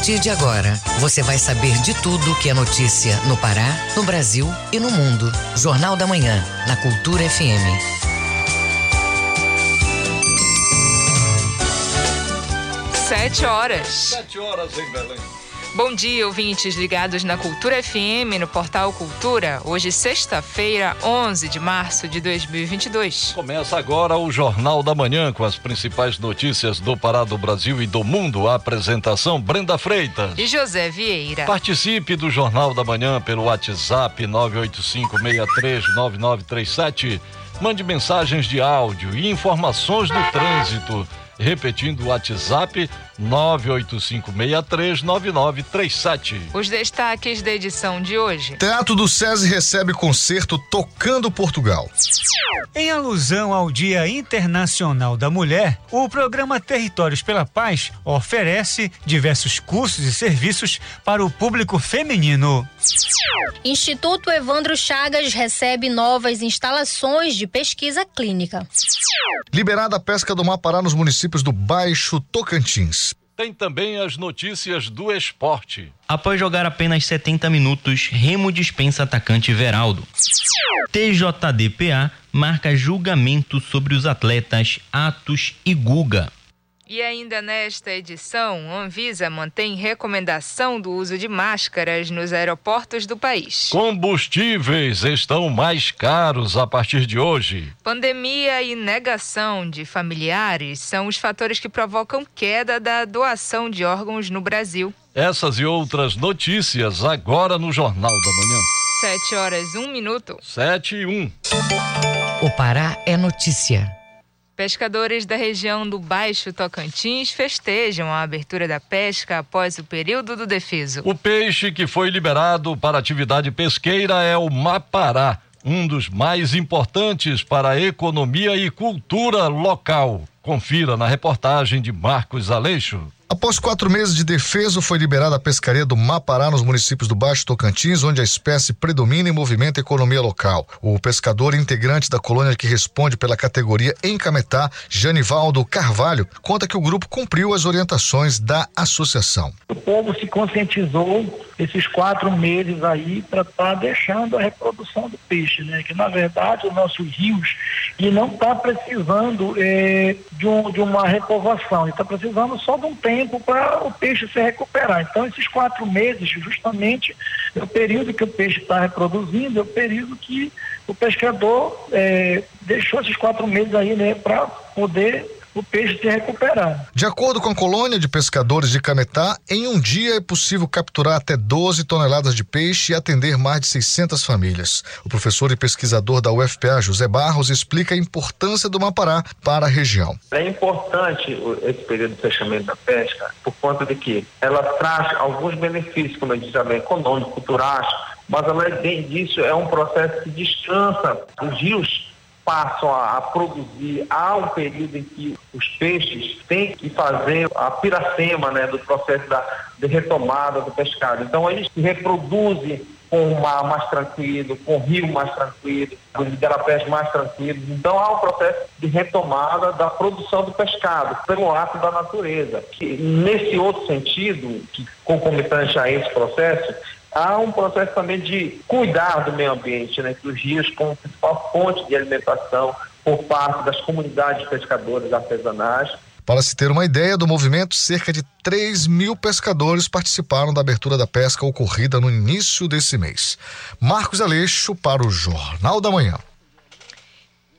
partir de agora, você vai saber de tudo que é notícia no Pará, no Brasil e no mundo. Jornal da Manhã, na Cultura FM. Sete horas. Sete horas em Belém. Bom dia, ouvintes ligados na Cultura FM, no portal Cultura. Hoje, sexta-feira, 11 de março de 2022. Começa agora o Jornal da Manhã com as principais notícias do Pará, do Brasil e do mundo. A apresentação Brenda Freitas e José Vieira. Participe do Jornal da Manhã pelo WhatsApp 985639937. Mande mensagens de áudio e informações do trânsito Repetindo o WhatsApp 985639937. Os destaques da edição de hoje. Teatro do SESI recebe concerto Tocando Portugal. Em alusão ao Dia Internacional da Mulher, o programa Territórios pela Paz oferece diversos cursos e serviços para o público feminino. Instituto Evandro Chagas recebe novas instalações de pesquisa clínica. Liberada a pesca do Mapará nos municípios do Baixo Tocantins. Tem também as notícias do esporte. Após jogar apenas 70 minutos, Remo dispensa atacante Veraldo. TJDPA marca julgamento sobre os atletas Atos e Guga. E ainda nesta edição, Anvisa mantém recomendação do uso de máscaras nos aeroportos do país. Combustíveis estão mais caros a partir de hoje. Pandemia e negação de familiares são os fatores que provocam queda da doação de órgãos no Brasil. Essas e outras notícias agora no Jornal da Manhã. Sete horas, um minuto. Sete e um. O Pará é notícia. Pescadores da região do Baixo Tocantins festejam a abertura da pesca após o período do defeso. O peixe que foi liberado para atividade pesqueira é o mapará, um dos mais importantes para a economia e cultura local. Confira na reportagem de Marcos Aleixo. Após quatro meses de defeso, foi liberada a pescaria do Mapará nos municípios do Baixo Tocantins, onde a espécie predomina e movimenta a economia local. O pescador integrante da colônia que responde pela categoria Encametá, Janivaldo Carvalho, conta que o grupo cumpriu as orientações da associação. O povo se conscientizou esses quatro meses aí para estar tá deixando a reprodução do peixe, né? Que na verdade os nossos rios e não está precisando é, de, um, de uma repovoação, está precisando só de um tempo tempo para o peixe se recuperar. Então, esses quatro meses, justamente, é o período que o peixe está reproduzindo, é o período que o pescador é, deixou esses quatro meses aí, né, para poder o peixe se recuperar. De acordo com a colônia de pescadores de Cametá, em um dia é possível capturar até 12 toneladas de peixe e atender mais de 600 famílias. O professor e pesquisador da UFPA, José Barros, explica a importância do Mapará para a região. É importante esse período de fechamento da pesca por conta de que ela traz alguns benefícios, como eu disse também, econômicos, culturais, mas além disso é um processo que descansa os rios passam a, a, produzir, há um período em que os peixes têm que fazer a piracema né, do processo da, de retomada do pescado. Então eles se reproduzem com o mar mais tranquilo, com o rio mais tranquilo, os igarapés mais tranquilos. Então há um processo de retomada da produção do pescado pelo ato da natureza. Nesse outro sentido, que concomitante a esse processo, há um processo também de cuidar do meio ambiente, né, que os rios como principal fonte de alimentação por parte das comunidades pescadoras artesanais. Para se ter uma ideia do movimento, cerca de 3 mil pescadores participaram da abertura da pesca ocorrida no início desse mês. Marcos Aleixo para o Jornal da Manhã.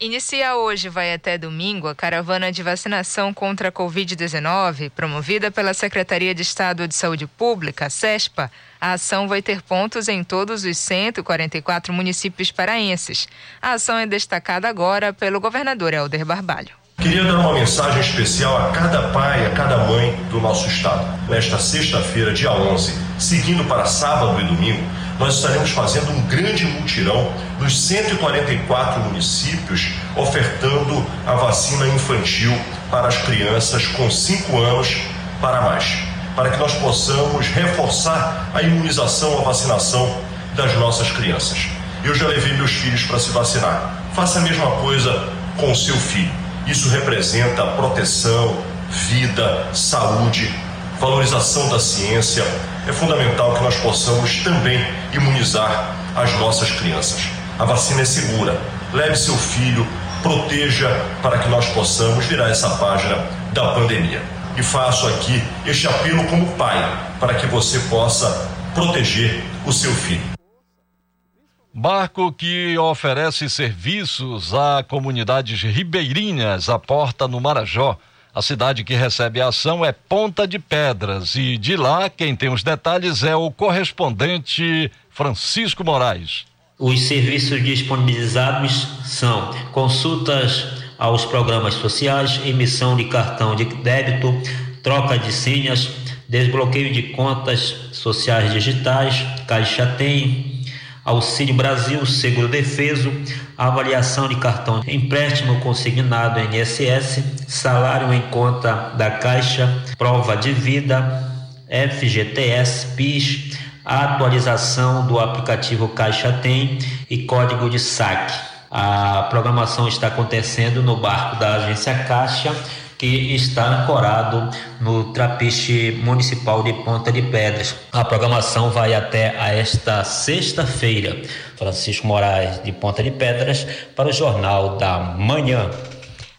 Inicia hoje, vai até domingo, a caravana de vacinação contra a Covid-19, promovida pela Secretaria de Estado de Saúde Pública, SESPA. A ação vai ter pontos em todos os 144 municípios paraenses. A ação é destacada agora pelo governador Helder Barbalho. Queria dar uma mensagem especial a cada pai, a cada mãe do nosso estado. Nesta sexta-feira, dia 11, seguindo para sábado e domingo, nós estaremos fazendo um grande mutirão nos 144 municípios, ofertando a vacina infantil para as crianças com 5 anos para mais, para que nós possamos reforçar a imunização, a vacinação das nossas crianças. Eu já levei meus filhos para se vacinar. Faça a mesma coisa com o seu filho isso representa proteção, vida, saúde. Valorização da ciência, é fundamental que nós possamos também imunizar as nossas crianças. A vacina é segura. Leve seu filho, proteja para que nós possamos virar essa página da pandemia. E faço aqui este apelo como pai, para que você possa proteger o seu filho. Barco que oferece serviços a comunidades ribeirinhas aporta no Marajó. A cidade que recebe a ação é Ponta de Pedras e de lá quem tem os detalhes é o correspondente Francisco Moraes. Os serviços disponibilizados são consultas aos programas sociais, emissão de cartão de débito, troca de senhas, desbloqueio de contas sociais digitais, Caixa Tem, Auxílio Brasil, Seguro Defeso, avaliação de cartão empréstimo consignado INSS, salário em conta da Caixa, prova de vida, FGTS, PIS, atualização do aplicativo Caixa Tem e código de saque. A programação está acontecendo no barco da agência Caixa, que está ancorado no trapiche municipal de Ponta de Pedras. A programação vai até a esta sexta-feira. Francisco Moraes, de Ponta de Pedras, para o Jornal da Manhã.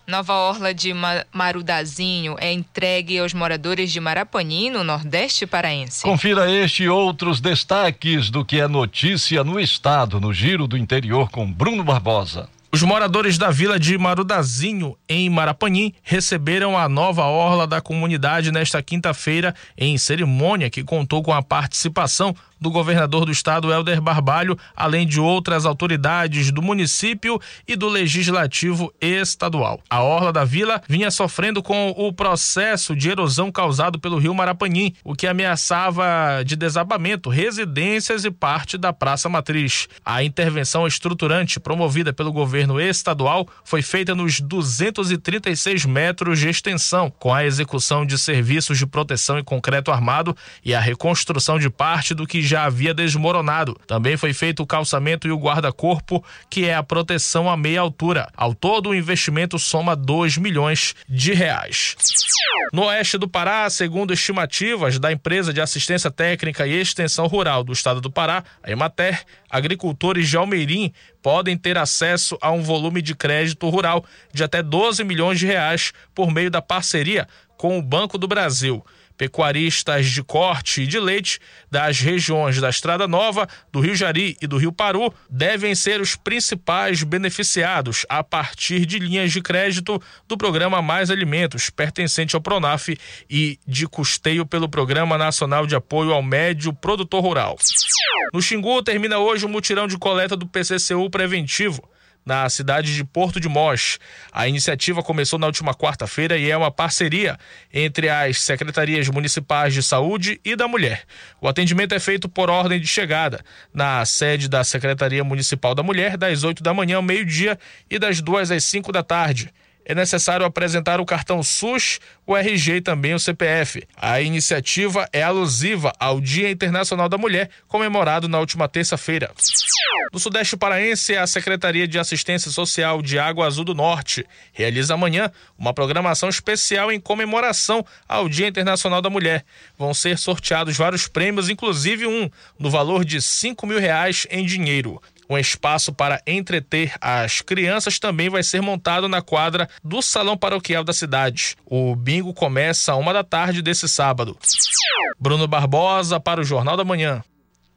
Nova Orla de Marudazinho é entregue aos moradores de Marapani, no Nordeste Paraense. Confira este e outros destaques do que é notícia no estado, no Giro do Interior com Bruno Barbosa. Os moradores da vila de Marudazinho, em Marapanim, receberam a nova orla da comunidade nesta quinta-feira em cerimônia que contou com a participação do governador do estado Helder Barbalho, além de outras autoridades do município e do legislativo estadual. A orla da vila vinha sofrendo com o processo de erosão causado pelo rio Marapanim, o que ameaçava de desabamento residências e parte da Praça Matriz. A intervenção estruturante promovida pelo governo estadual foi feita nos 236 metros de extensão, com a execução de serviços de proteção em concreto armado e a reconstrução de parte do que já havia desmoronado. Também foi feito o calçamento e o guarda-corpo, que é a proteção a meia altura. Ao todo, o investimento soma 2 milhões de reais. No oeste do Pará, segundo estimativas da empresa de assistência técnica e extensão rural do estado do Pará, a Emater, agricultores de Almeirim podem ter acesso a um volume de crédito rural de até 12 milhões de reais por meio da parceria com o Banco do Brasil pecuaristas de corte e de leite das regiões da Estrada Nova, do Rio Jari e do Rio Paru devem ser os principais beneficiados a partir de linhas de crédito do programa Mais Alimentos, pertencente ao Pronaf e de custeio pelo Programa Nacional de Apoio ao Médio Produtor Rural. No Xingu termina hoje o mutirão de coleta do PCCU preventivo na cidade de Porto de Mós. A iniciativa começou na última quarta-feira e é uma parceria entre as secretarias municipais de saúde e da mulher. O atendimento é feito por ordem de chegada na sede da Secretaria Municipal da Mulher, das 8 da manhã ao meio-dia e das 2 às 5 da tarde é necessário apresentar o cartão SUS, o RG e também o CPF. A iniciativa é alusiva ao Dia Internacional da Mulher, comemorado na última terça-feira. No Sudeste Paraense, a Secretaria de Assistência Social de Água Azul do Norte realiza amanhã uma programação especial em comemoração ao Dia Internacional da Mulher. Vão ser sorteados vários prêmios, inclusive um no valor de 5 mil reais em dinheiro. Um espaço para entreter as crianças também vai ser montado na quadra do Salão Paroquial da cidade. O bingo começa a uma da tarde desse sábado. Bruno Barbosa para o Jornal da Manhã.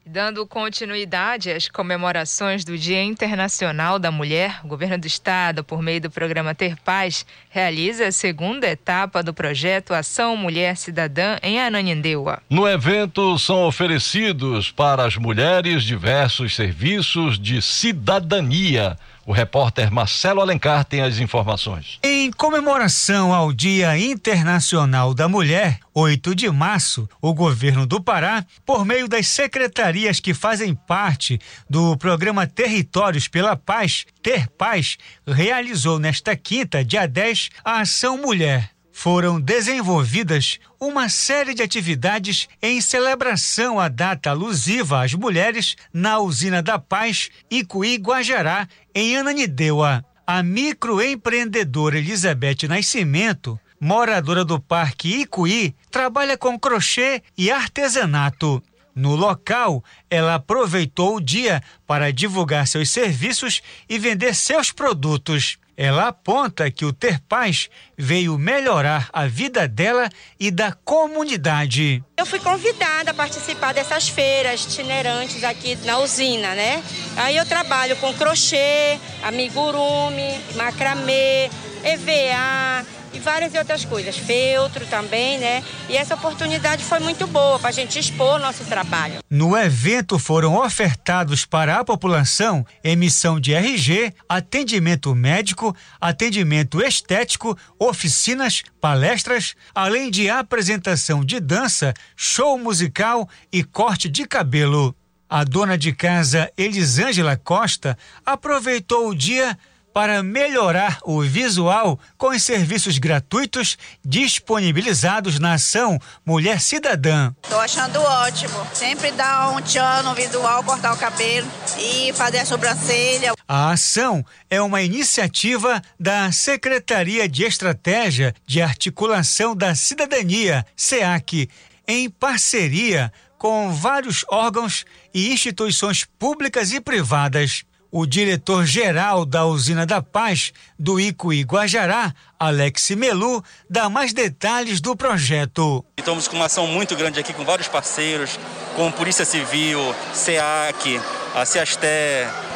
Dando continuidade às comemorações do Dia Internacional da Mulher, o governo do estado, por meio do programa Ter Paz, realiza a segunda etapa do projeto Ação Mulher Cidadã em Ananindeua. No evento são oferecidos para as mulheres diversos serviços de cidadania o repórter Marcelo Alencar tem as informações. Em comemoração ao Dia Internacional da Mulher, 8 de março, o governo do Pará, por meio das secretarias que fazem parte do programa Territórios pela Paz, Ter Paz, realizou nesta quinta, dia 10, a Ação Mulher foram desenvolvidas uma série de atividades em celebração à data alusiva às mulheres na Usina da Paz, Icuí, Guajará, em Ananindeua. A microempreendedora Elizabeth Nascimento moradora do Parque Icuí, trabalha com crochê e artesanato. No local, ela aproveitou o dia para divulgar seus serviços e vender seus produtos. Ela aponta que o Ter Paz veio melhorar a vida dela e da comunidade. Eu fui convidada a participar dessas feiras itinerantes aqui na usina, né? Aí eu trabalho com crochê, amigurumi, macramê, EVA, e várias outras coisas, feltro também, né? E essa oportunidade foi muito boa para a gente expor nosso trabalho. No evento foram ofertados para a população emissão de RG, atendimento médico, atendimento estético, oficinas, palestras, além de apresentação de dança, show musical e corte de cabelo. A dona de casa Elisângela Costa aproveitou o dia para melhorar o visual com os serviços gratuitos disponibilizados na ação Mulher Cidadã. Estou achando ótimo. Sempre dá um tchan no visual, cortar o cabelo e fazer a sobrancelha. A ação é uma iniciativa da Secretaria de Estratégia de Articulação da Cidadania, SEAC, em parceria com vários órgãos e instituições públicas e privadas. O diretor-geral da Usina da Paz do Icuí Guajará, Alex Melu, dá mais detalhes do projeto. Estamos com uma ação muito grande aqui com vários parceiros, como Polícia Civil, SEAC, a CEASTE,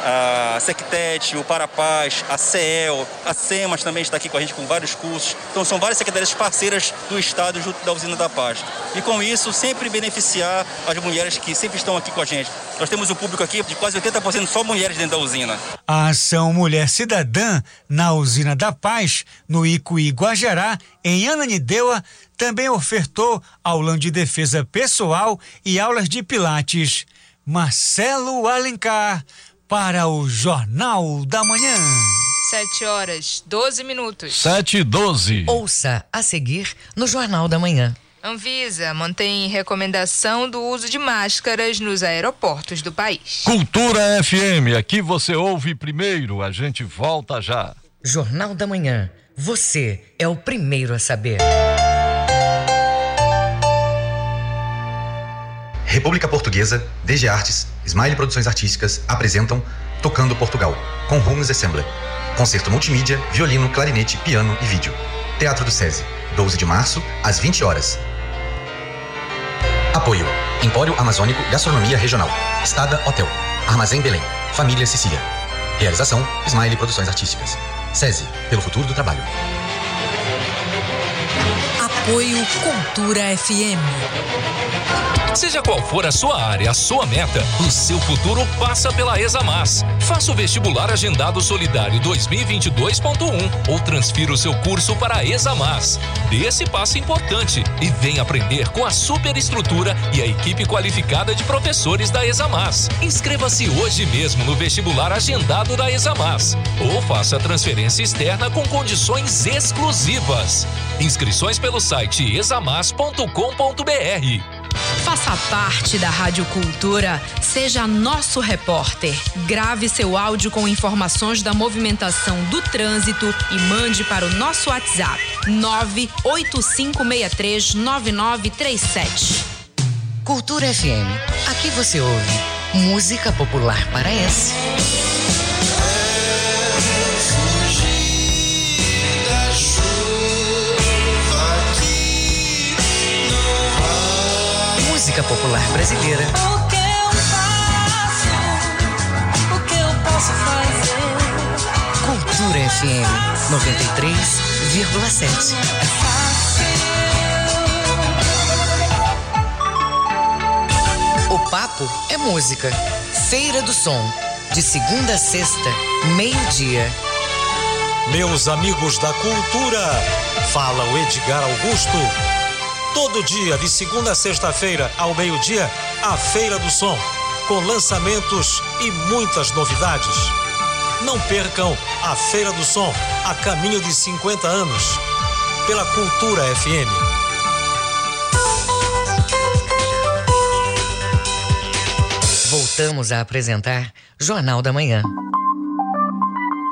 a Sectet, o Parapaz, a CEL, a SEMAS também está aqui com a gente com vários cursos. Então são várias secretarias parceiras do Estado junto da Usina da Paz. E com isso sempre beneficiar as mulheres que sempre estão aqui com a gente. Nós temos um público aqui de quase 80% só mulheres dentro da usina. A ação Mulher Cidadã na Usina da Paz, no Icuí Guajará, em Ananindeua, também ofertou aula de defesa pessoal e aulas de pilates. Marcelo Alencar para o Jornal da Manhã. 7 horas 12 minutos. 7 e 12. Ouça a seguir no Jornal da Manhã. Anvisa mantém recomendação do uso de máscaras nos aeroportos do país. Cultura FM, aqui você ouve primeiro, a gente volta já. Jornal da Manhã. Você é o primeiro a saber. República Portuguesa, DG Artes, Smile Produções Artísticas apresentam Tocando Portugal, com Holmes Assembler. Concerto multimídia, violino, clarinete, piano e vídeo. Teatro do SESI, 12 de março, às 20 horas. Apoio: Empório Amazônico Gastronomia Regional, Estada Hotel, Armazém Belém, Família Sicília. Realização: Smile Produções Artísticas. SESI, pelo futuro do trabalho. Apoio Cultura FM. Seja qual for a sua área, a sua meta, o seu futuro passa pela Examas. Faça o vestibular agendado solidário 2022.1 ou transfira o seu curso para a Examas. Dê esse passo importante e venha aprender com a superestrutura e a equipe qualificada de professores da Examas. Inscreva-se hoje mesmo no vestibular agendado da Examas ou faça transferência externa com condições exclusivas. Inscrições pelo site examas.com.br. Faça parte da Rádio Cultura, seja nosso repórter. Grave seu áudio com informações da movimentação do trânsito e mande para o nosso WhatsApp 985639937. Cultura FM. Aqui você ouve música popular paraense. Música popular brasileira. O que eu faço? O que eu posso fazer? Cultura FM 93,7. O papo é música. Feira do Som. De segunda a sexta, meio-dia. Meus amigos da cultura, fala o Edgar Augusto. Todo dia, de segunda a sexta-feira, ao meio-dia, a Feira do Som, com lançamentos e muitas novidades. Não percam a Feira do Som, a caminho de 50 anos, pela Cultura FM. Voltamos a apresentar Jornal da Manhã.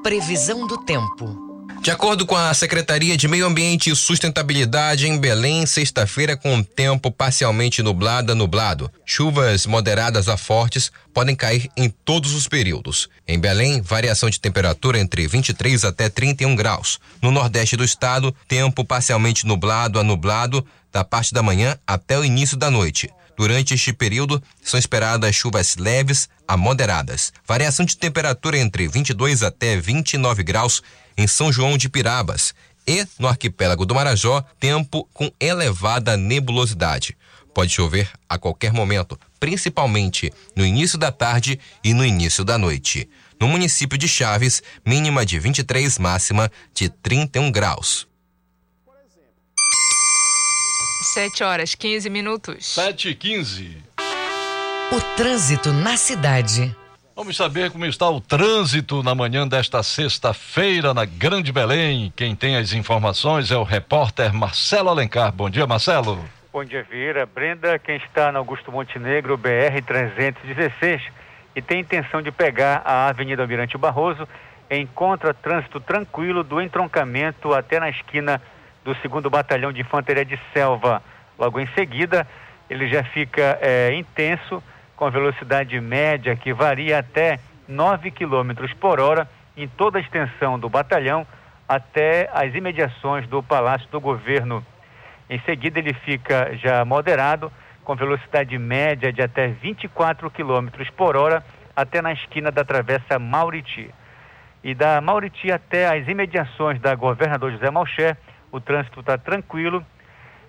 Previsão do tempo. De acordo com a Secretaria de Meio Ambiente e Sustentabilidade em Belém, sexta-feira com tempo parcialmente nublado a nublado. Chuvas moderadas a fortes podem cair em todos os períodos. Em Belém, variação de temperatura entre 23 até 31 graus. No nordeste do estado, tempo parcialmente nublado a nublado da parte da manhã até o início da noite. Durante este período, são esperadas chuvas leves a moderadas. Variação de temperatura entre 22 até 29 graus em São João de Pirabas. E, no arquipélago do Marajó, tempo com elevada nebulosidade. Pode chover a qualquer momento, principalmente no início da tarde e no início da noite. No município de Chaves, mínima de 23, máxima de 31 graus. 7 horas 15 minutos. 7 e 15. O trânsito na cidade. Vamos saber como está o trânsito na manhã desta sexta-feira na Grande Belém. Quem tem as informações é o repórter Marcelo Alencar. Bom dia, Marcelo. Bom dia, Vieira. Brenda, quem está na Augusto Montenegro, BR-316, e tem intenção de pegar a Avenida Almirante Barroso, encontra trânsito tranquilo do entroncamento até na esquina do segundo Batalhão de Infantaria de Selva. Logo em seguida, ele já fica é, intenso, com velocidade média que varia até 9 km por hora em toda a extensão do batalhão até as imediações do Palácio do Governo. Em seguida, ele fica já moderado, com velocidade média de até 24 km por hora até na esquina da Travessa Mauriti. E da Mauriti até as imediações da Governador José Malcher, o trânsito está tranquilo.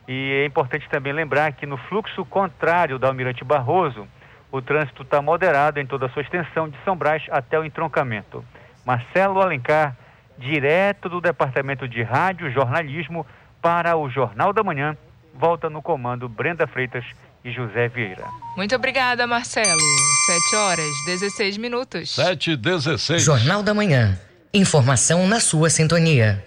E é importante também lembrar que no fluxo contrário da Almirante Barroso, o trânsito está moderado em toda a sua extensão de São Brás até o entroncamento. Marcelo Alencar, direto do Departamento de Rádio Jornalismo para o Jornal da Manhã, volta no comando Brenda Freitas e José Vieira. Muito obrigada, Marcelo. 7 horas 16 minutos. 7 e 16. Jornal da Manhã. Informação na sua sintonia.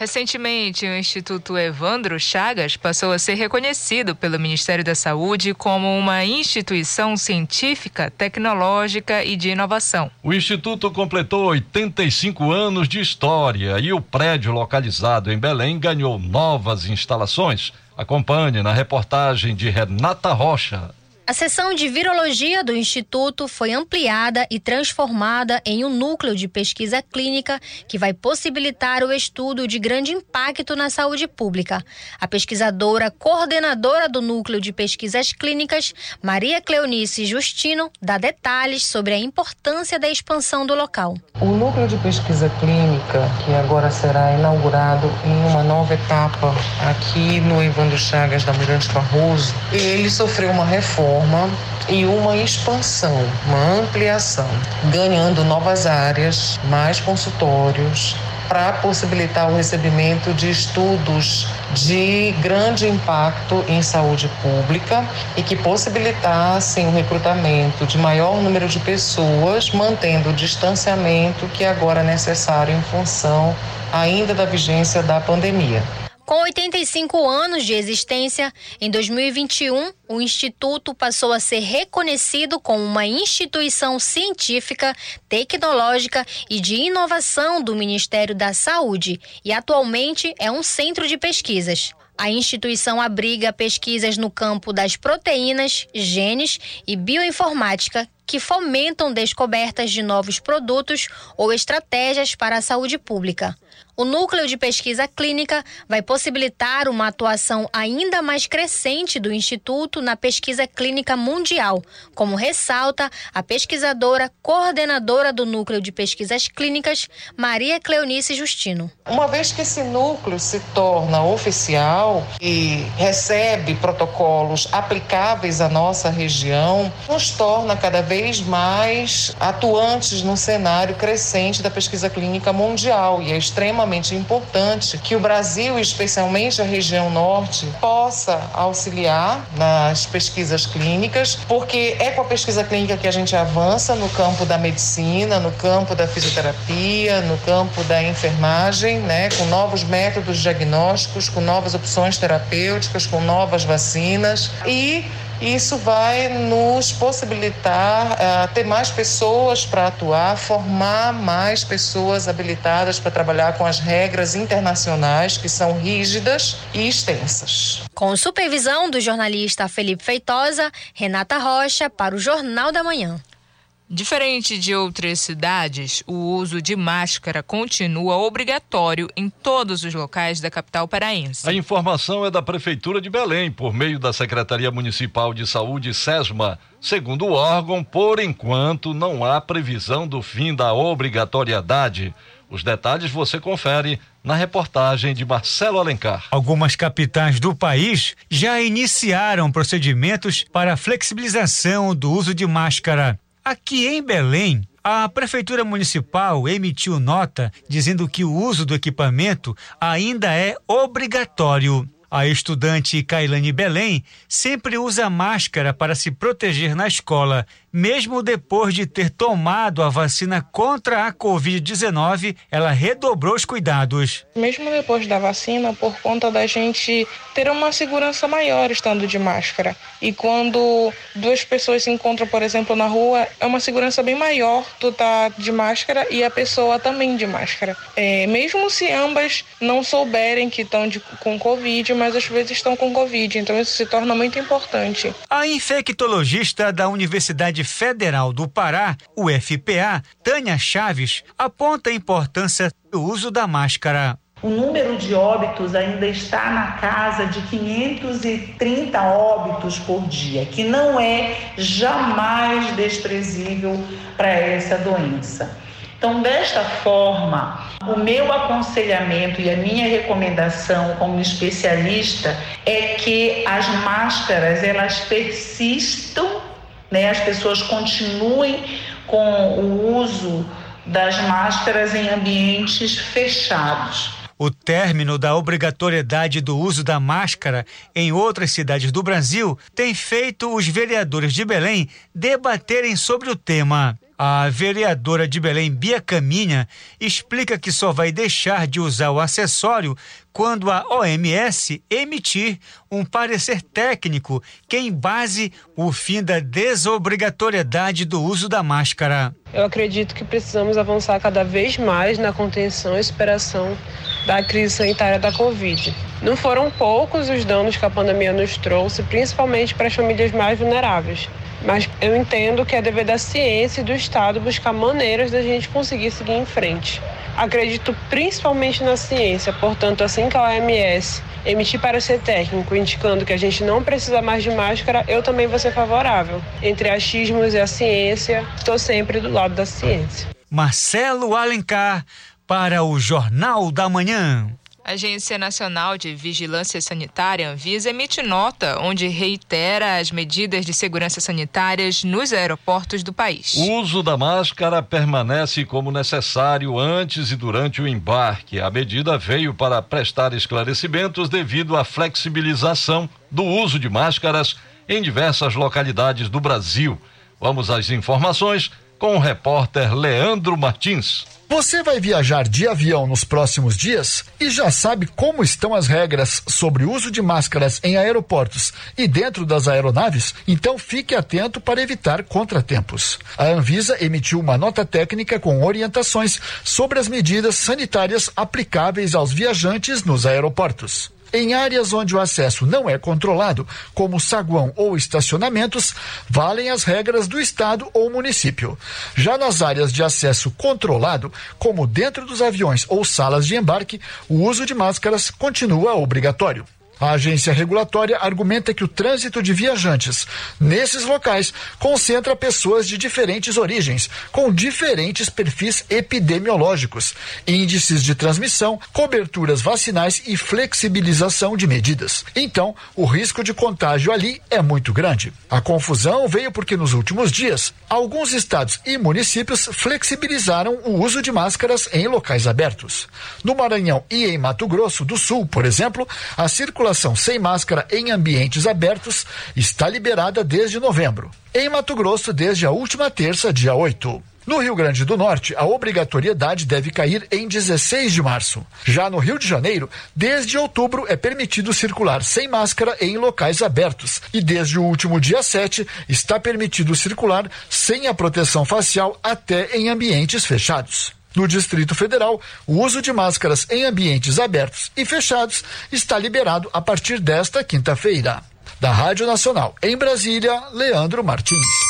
Recentemente, o Instituto Evandro Chagas passou a ser reconhecido pelo Ministério da Saúde como uma instituição científica, tecnológica e de inovação. O Instituto completou 85 anos de história e o prédio localizado em Belém ganhou novas instalações. Acompanhe na reportagem de Renata Rocha. A seção de virologia do Instituto foi ampliada e transformada em um núcleo de pesquisa clínica que vai possibilitar o estudo de grande impacto na saúde pública. A pesquisadora coordenadora do núcleo de pesquisas clínicas, Maria Cleonice Justino, dá detalhes sobre a importância da expansão do local. O núcleo de pesquisa clínica, que agora será inaugurado em uma nova etapa aqui no Evandro Chagas da Mirante Barroso, ele sofreu uma reforma e uma expansão, uma ampliação, ganhando novas áreas, mais consultórios, para possibilitar o recebimento de estudos de grande impacto em saúde pública e que possibilitassem o recrutamento de maior número de pessoas, mantendo o distanciamento que agora é necessário em função ainda da vigência da pandemia. Com 85 anos de existência, em 2021, o Instituto passou a ser reconhecido como uma instituição científica, tecnológica e de inovação do Ministério da Saúde e atualmente é um centro de pesquisas. A instituição abriga pesquisas no campo das proteínas, genes e bioinformática que fomentam descobertas de novos produtos ou estratégias para a saúde pública. O núcleo de pesquisa clínica vai possibilitar uma atuação ainda mais crescente do Instituto na pesquisa clínica mundial, como ressalta a pesquisadora coordenadora do núcleo de pesquisas clínicas, Maria Cleonice Justino. Uma vez que esse núcleo se torna oficial e recebe protocolos aplicáveis à nossa região, nos torna cada vez mais atuantes no cenário crescente da pesquisa clínica mundial e é extremamente importante que o Brasil, especialmente a região norte, possa auxiliar nas pesquisas clínicas, porque é com a pesquisa clínica que a gente avança no campo da medicina, no campo da fisioterapia, no campo da enfermagem, né, com novos métodos diagnósticos, com novas opções terapêuticas, com novas vacinas. E e isso vai nos possibilitar uh, ter mais pessoas para atuar, formar mais pessoas habilitadas para trabalhar com as regras internacionais que são rígidas e extensas. Com supervisão do jornalista Felipe Feitosa, Renata Rocha para o Jornal da Manhã. Diferente de outras cidades, o uso de máscara continua obrigatório em todos os locais da capital paraense. A informação é da Prefeitura de Belém, por meio da Secretaria Municipal de Saúde, SESMA. Segundo o órgão, por enquanto não há previsão do fim da obrigatoriedade. Os detalhes você confere na reportagem de Marcelo Alencar. Algumas capitais do país já iniciaram procedimentos para a flexibilização do uso de máscara. Aqui em Belém, a Prefeitura Municipal emitiu nota dizendo que o uso do equipamento ainda é obrigatório. A estudante Kailane Belém sempre usa máscara para se proteger na escola mesmo depois de ter tomado a vacina contra a Covid-19, ela redobrou os cuidados. Mesmo depois da vacina, por conta da gente ter uma segurança maior estando de máscara. E quando duas pessoas se encontram, por exemplo, na rua, é uma segurança bem maior tu tá de máscara e a pessoa também de máscara. É, mesmo se ambas não souberem que estão com Covid, mas às vezes estão com Covid, então isso se torna muito importante. A infectologista da Universidade Universidade Federal do Pará, UFPA, Tânia Chaves, aponta a importância do uso da máscara. O número de óbitos ainda está na casa de 530 óbitos por dia, que não é jamais desprezível para essa doença. Então, desta forma, o meu aconselhamento e a minha recomendação como especialista é que as máscaras elas persistam né, as pessoas continuem com o uso das máscaras em ambientes fechados. O término da obrigatoriedade do uso da máscara em outras cidades do Brasil tem feito os vereadores de Belém debaterem sobre o tema. A vereadora de Belém, Bia Caminha, explica que só vai deixar de usar o acessório quando a OMS emitir um parecer técnico que embase o fim da desobrigatoriedade do uso da máscara. Eu acredito que precisamos avançar cada vez mais na contenção e superação da crise sanitária da Covid. Não foram poucos os danos que a pandemia nos trouxe, principalmente para as famílias mais vulneráveis. Mas eu entendo que é dever da ciência e do Estado buscar maneiras da gente conseguir seguir em frente. Acredito principalmente na ciência, portanto, assim que a OMS emitir parecer técnico indicando que a gente não precisa mais de máscara, eu também vou ser favorável. Entre achismos e a ciência, estou sempre do lado da ciência. Marcelo Alencar para o Jornal da Manhã. A Agência Nacional de Vigilância Sanitária, Anvisa, emite nota onde reitera as medidas de segurança sanitárias nos aeroportos do país. O uso da máscara permanece como necessário antes e durante o embarque. A medida veio para prestar esclarecimentos devido à flexibilização do uso de máscaras em diversas localidades do Brasil. Vamos às informações com o repórter Leandro Martins. Você vai viajar de avião nos próximos dias e já sabe como estão as regras sobre o uso de máscaras em aeroportos e dentro das aeronaves? Então fique atento para evitar contratempos. A Anvisa emitiu uma nota técnica com orientações sobre as medidas sanitárias aplicáveis aos viajantes nos aeroportos. Em áreas onde o acesso não é controlado, como saguão ou estacionamentos, valem as regras do estado ou município. Já nas áreas de acesso controlado, como dentro dos aviões ou salas de embarque, o uso de máscaras continua obrigatório. A agência regulatória argumenta que o trânsito de viajantes nesses locais concentra pessoas de diferentes origens, com diferentes perfis epidemiológicos, índices de transmissão, coberturas vacinais e flexibilização de medidas. Então, o risco de contágio ali é muito grande. A confusão veio porque nos últimos dias, alguns estados e municípios flexibilizaram o uso de máscaras em locais abertos. No Maranhão e em Mato Grosso do Sul, por exemplo, a circulação circulação sem máscara em ambientes abertos está liberada desde novembro. Em Mato Grosso, desde a última terça, dia 8. No Rio Grande do Norte, a obrigatoriedade deve cair em 16 de março. Já no Rio de Janeiro, desde outubro é permitido circular sem máscara em locais abertos. E desde o último dia 7, está permitido circular sem a proteção facial até em ambientes fechados. No Distrito Federal, o uso de máscaras em ambientes abertos e fechados está liberado a partir desta quinta-feira. Da Rádio Nacional, em Brasília, Leandro Martins.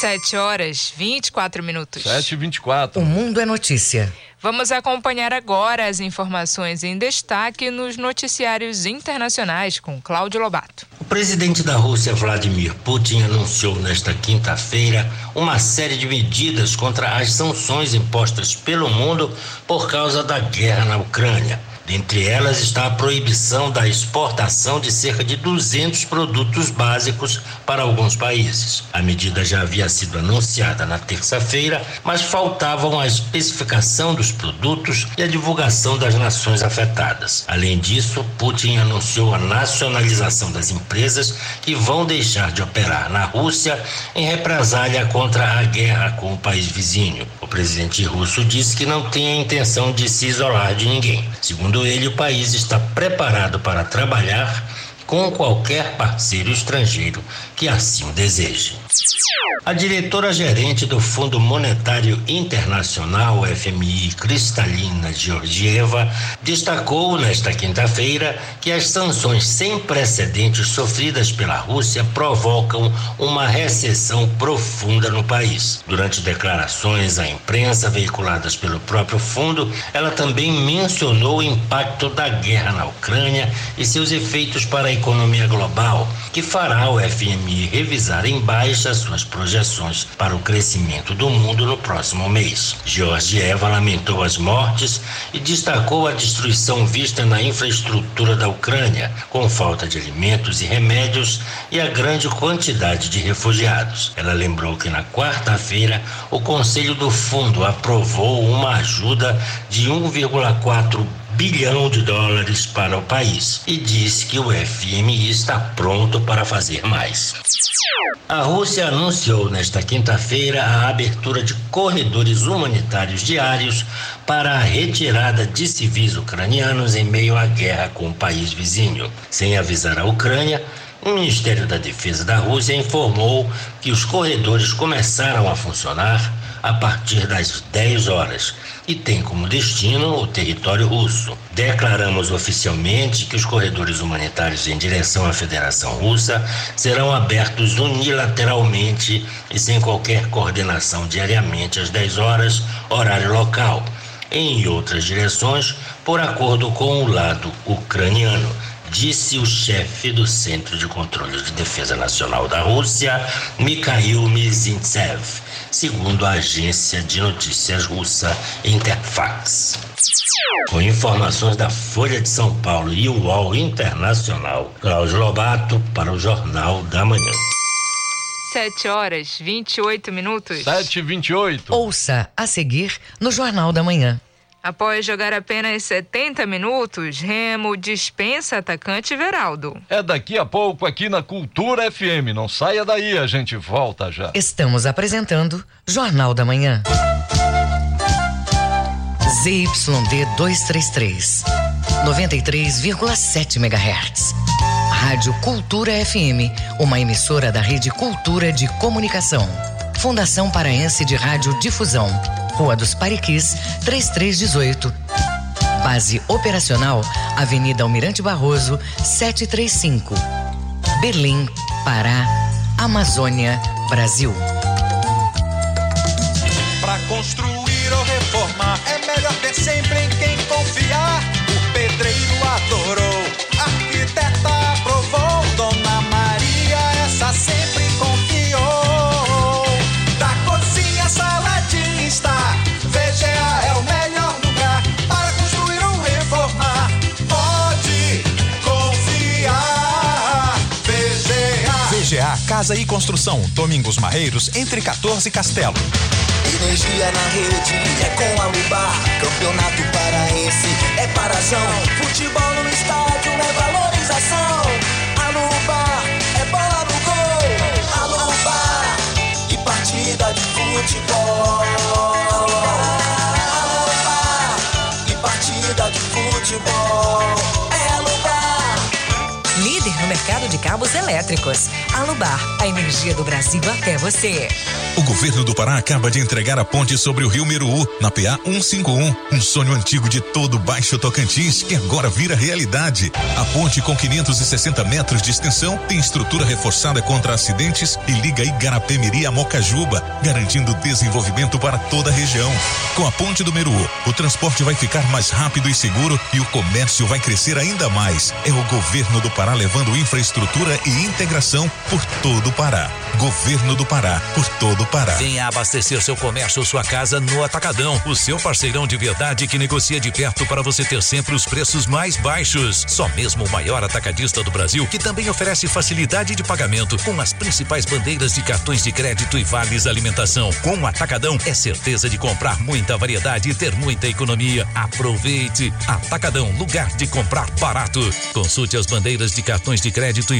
7 horas 24 minutos. 7 e 24 O mundo é notícia. Vamos acompanhar agora as informações em destaque nos noticiários internacionais com Cláudio Lobato. O presidente da Rússia, Vladimir Putin, anunciou nesta quinta-feira uma série de medidas contra as sanções impostas pelo mundo por causa da guerra na Ucrânia. Dentre elas está a proibição da exportação de cerca de 200 produtos básicos para alguns países. A medida já havia sido anunciada na terça-feira, mas faltavam a especificação dos produtos e a divulgação das nações afetadas. Além disso, Putin anunciou a nacionalização das empresas que vão deixar de operar na Rússia em represália contra a guerra com o país vizinho. O presidente russo disse que não tem a intenção de se isolar de ninguém. Segundo ele, o país está preparado para trabalhar com qualquer parceiro estrangeiro que assim o deseje. A diretora gerente do Fundo Monetário Internacional, FMI, Cristalina Georgieva, destacou nesta quinta-feira que as sanções sem precedentes sofridas pela Rússia provocam uma recessão profunda no país. Durante declarações à imprensa veiculadas pelo próprio fundo, ela também mencionou o impacto da guerra na Ucrânia e seus efeitos para a economia global, que fará o FMI revisar em baixa suas projeções para o crescimento do mundo no próximo mês. Georgieva lamentou as mortes e destacou a destruição vista na infraestrutura da Ucrânia, com falta de alimentos e remédios e a grande quantidade de refugiados. Ela lembrou que na quarta-feira o Conselho do Fundo aprovou uma ajuda de 1,4 bilhão de dólares para o país e disse que o FMI está pronto para fazer mais. A Rússia anunciou nesta quinta-feira a abertura de corredores humanitários diários para a retirada de civis ucranianos em meio à guerra com o país vizinho. Sem avisar a Ucrânia, o Ministério da Defesa da Rússia informou que os corredores começaram a funcionar a partir das 10 horas e tem como destino o território russo. Declaramos oficialmente que os corredores humanitários em direção à Federação Russa serão abertos unilateralmente e sem qualquer coordenação diariamente às 10 horas, horário local. Em outras direções, por acordo com o lado ucraniano disse o chefe do Centro de Controle de Defesa Nacional da Rússia, Mikhail Mizintsev, segundo a agência de notícias russa Interfax. Com informações da Folha de São Paulo e o UOL Internacional, Cláudio Lobato para o Jornal da Manhã. 7 horas 28 minutos. 7 e 28 Ouça a seguir no Jornal da Manhã. Após jogar apenas 70 minutos, Remo dispensa atacante Veraldo. É daqui a pouco aqui na Cultura FM. Não saia daí, a gente volta já. Estamos apresentando Jornal da Manhã. ZYD 233, 93,7 MHz. Rádio Cultura FM, uma emissora da Rede Cultura de Comunicação. Fundação Paraense de Rádio Difusão. Rua dos Pariquis, 3318. Base operacional, Avenida Almirante Barroso, 735. Berlim, Pará, Amazônia, Brasil. Pra construir Casa e Construção, Domingos Marreiros, entre 14 e Castelo. Energia na rede é com a Lubar. Campeonato paraense é parazão. Futebol no estádio é valorizado. sensação. Alubar é bola no gol. Alubar e partida de futebol. Cabos elétricos. Alubar, a energia do Brasil até você. O governo do Pará acaba de entregar a ponte sobre o rio Miruú, na PA 151. Um sonho antigo de todo Baixo Tocantins que agora vira realidade. A ponte com 560 metros de extensão tem estrutura reforçada contra acidentes e liga Igarapé-Miri a Mocajuba, garantindo desenvolvimento para toda a região. Com a ponte do Miruú, o transporte vai ficar mais rápido e seguro e o comércio vai crescer ainda mais. É o governo do Pará levando infraestrutura e integração por todo o Pará. Governo do Pará, por todo o Pará. Venha abastecer seu comércio ou sua casa no Atacadão, o seu parceirão de verdade que negocia de perto para você ter sempre os preços mais baixos. Só mesmo o maior atacadista do Brasil, que também oferece facilidade de pagamento com as principais bandeiras de cartões de crédito e vales alimentação. Com o Atacadão é certeza de comprar muita variedade e ter muita economia. Aproveite! Atacadão, lugar de comprar barato. Consulte as bandeiras de cartões de crédito e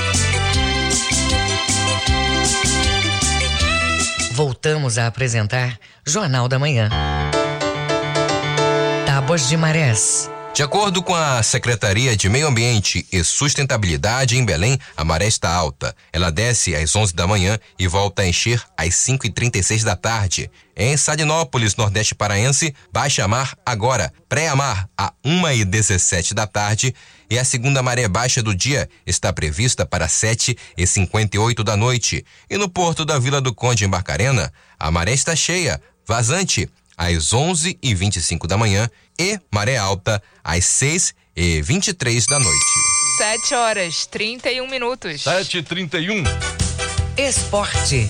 Voltamos a apresentar Jornal da Manhã. Tábuas de Marés. De acordo com a Secretaria de Meio Ambiente e Sustentabilidade em Belém, a maré está alta. Ela desce às 11 da manhã e volta a encher às 5 e 36 da tarde. Em Sadinópolis, Nordeste Paraense, baixa mar agora, pré-amar a 1 e 17 da tarde e a segunda maré baixa do dia está prevista para 7 e 58 da noite. E no porto da Vila do Conde, em Barcarena, a maré está cheia, vazante, às 11 e 25 da manhã e maré alta às 6 e 23 da noite. 7 horas 31 minutos. 7 e 31 Esporte.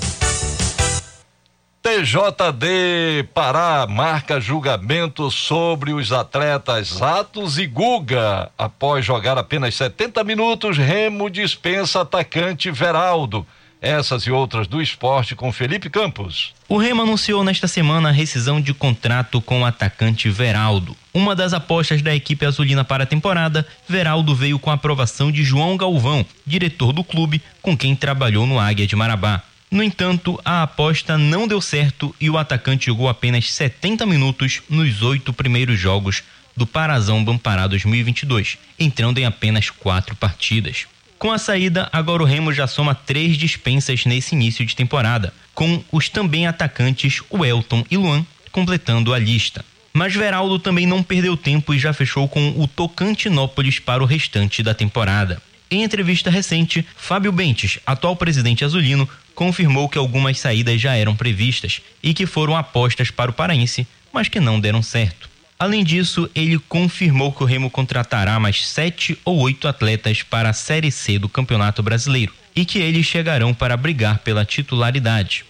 TJD Pará marca julgamento sobre os atletas Atos e Guga. Após jogar apenas 70 minutos, Remo dispensa atacante Veraldo. Essas e outras do esporte com Felipe Campos. O Remo anunciou nesta semana a rescisão de contrato com o atacante Veraldo. Uma das apostas da equipe azulina para a temporada, Veraldo veio com a aprovação de João Galvão, diretor do clube, com quem trabalhou no Águia de Marabá. No entanto, a aposta não deu certo e o atacante jogou apenas 70 minutos nos oito primeiros jogos do Parazão Bampará 2022, entrando em apenas quatro partidas. Com a saída, agora o Remo já soma três dispensas nesse início de temporada, com os também atacantes Welton e Luan completando a lista. Mas Veraldo também não perdeu tempo e já fechou com o Tocantinópolis para o restante da temporada. Em entrevista recente, Fábio Bentes, atual presidente azulino, confirmou que algumas saídas já eram previstas e que foram apostas para o paraense, mas que não deram certo. Além disso, ele confirmou que o Remo contratará mais sete ou oito atletas para a Série C do Campeonato Brasileiro e que eles chegarão para brigar pela titularidade.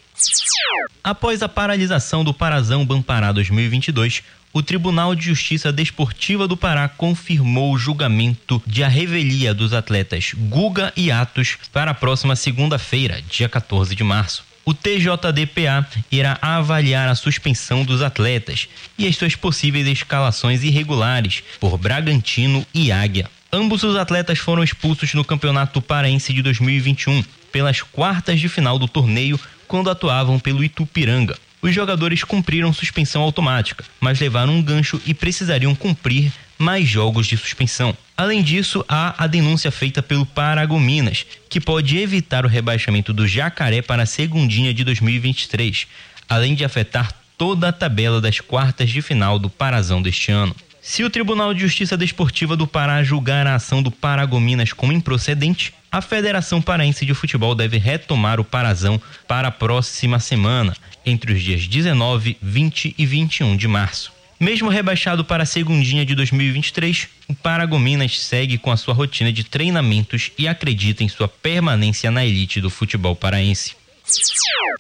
Após a paralisação do Parazão Bampará 2022, o Tribunal de Justiça Desportiva do Pará confirmou o julgamento de a revelia dos atletas Guga e Atos para a próxima segunda-feira, dia 14 de março. O TJDPA irá avaliar a suspensão dos atletas e as suas possíveis escalações irregulares por Bragantino e Águia. Ambos os atletas foram expulsos no Campeonato Paraense de 2021 pelas quartas de final do torneio quando atuavam pelo Itupiranga. Os jogadores cumpriram suspensão automática, mas levaram um gancho e precisariam cumprir mais jogos de suspensão. Além disso, há a denúncia feita pelo Paragominas, que pode evitar o rebaixamento do Jacaré para a segundinha de 2023, além de afetar toda a tabela das quartas de final do Parazão deste ano. Se o Tribunal de Justiça Desportiva do Pará julgar a ação do Paragominas como improcedente, a Federação Paraense de Futebol deve retomar o Parazão para a próxima semana, entre os dias 19, 20 e 21 de março. Mesmo rebaixado para a segundinha de 2023, o Paragominas segue com a sua rotina de treinamentos e acredita em sua permanência na elite do futebol paraense.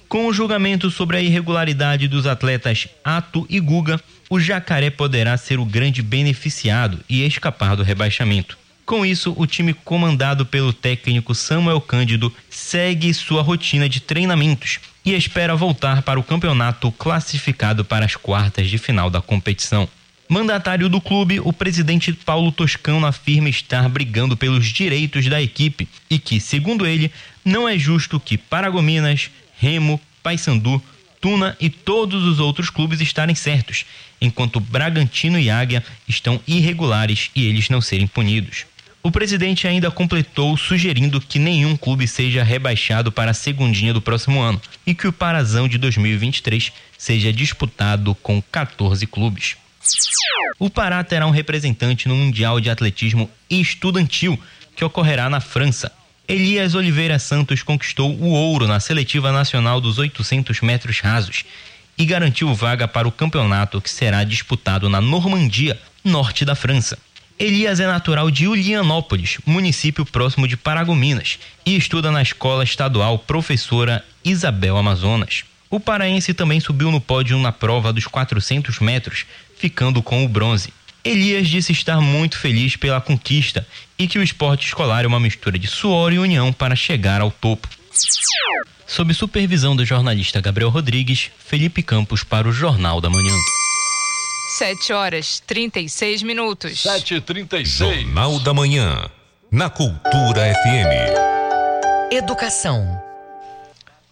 Com o julgamento sobre a irregularidade dos atletas Ato e Guga, o Jacaré poderá ser o grande beneficiado e escapar do rebaixamento. Com isso, o time comandado pelo técnico Samuel Cândido segue sua rotina de treinamentos e espera voltar para o campeonato classificado para as quartas de final da competição. Mandatário do clube, o presidente Paulo Toscano afirma estar brigando pelos direitos da equipe e que, segundo ele, não é justo que Paragominas, Remo, Paysandu, Tuna e todos os outros clubes estarem certos, enquanto Bragantino e Águia estão irregulares e eles não serem punidos. O presidente ainda completou sugerindo que nenhum clube seja rebaixado para a segundinha do próximo ano e que o Parazão de 2023 seja disputado com 14 clubes. O Pará terá um representante no Mundial de Atletismo Estudantil, que ocorrerá na França. Elias Oliveira Santos conquistou o ouro na seletiva nacional dos 800 metros rasos e garantiu vaga para o campeonato que será disputado na Normandia, norte da França. Elias é natural de Ulianópolis, município próximo de Paragominas, e estuda na escola estadual Professora Isabel Amazonas. O paraense também subiu no pódio na prova dos 400 metros, ficando com o bronze. Elias disse estar muito feliz pela conquista e que o esporte escolar é uma mistura de suor e união para chegar ao topo. Sob supervisão do jornalista Gabriel Rodrigues, Felipe Campos para o Jornal da Manhã. 7 horas 36 minutos. 7h36. Jornal da Manhã. Na Cultura FM. Educação.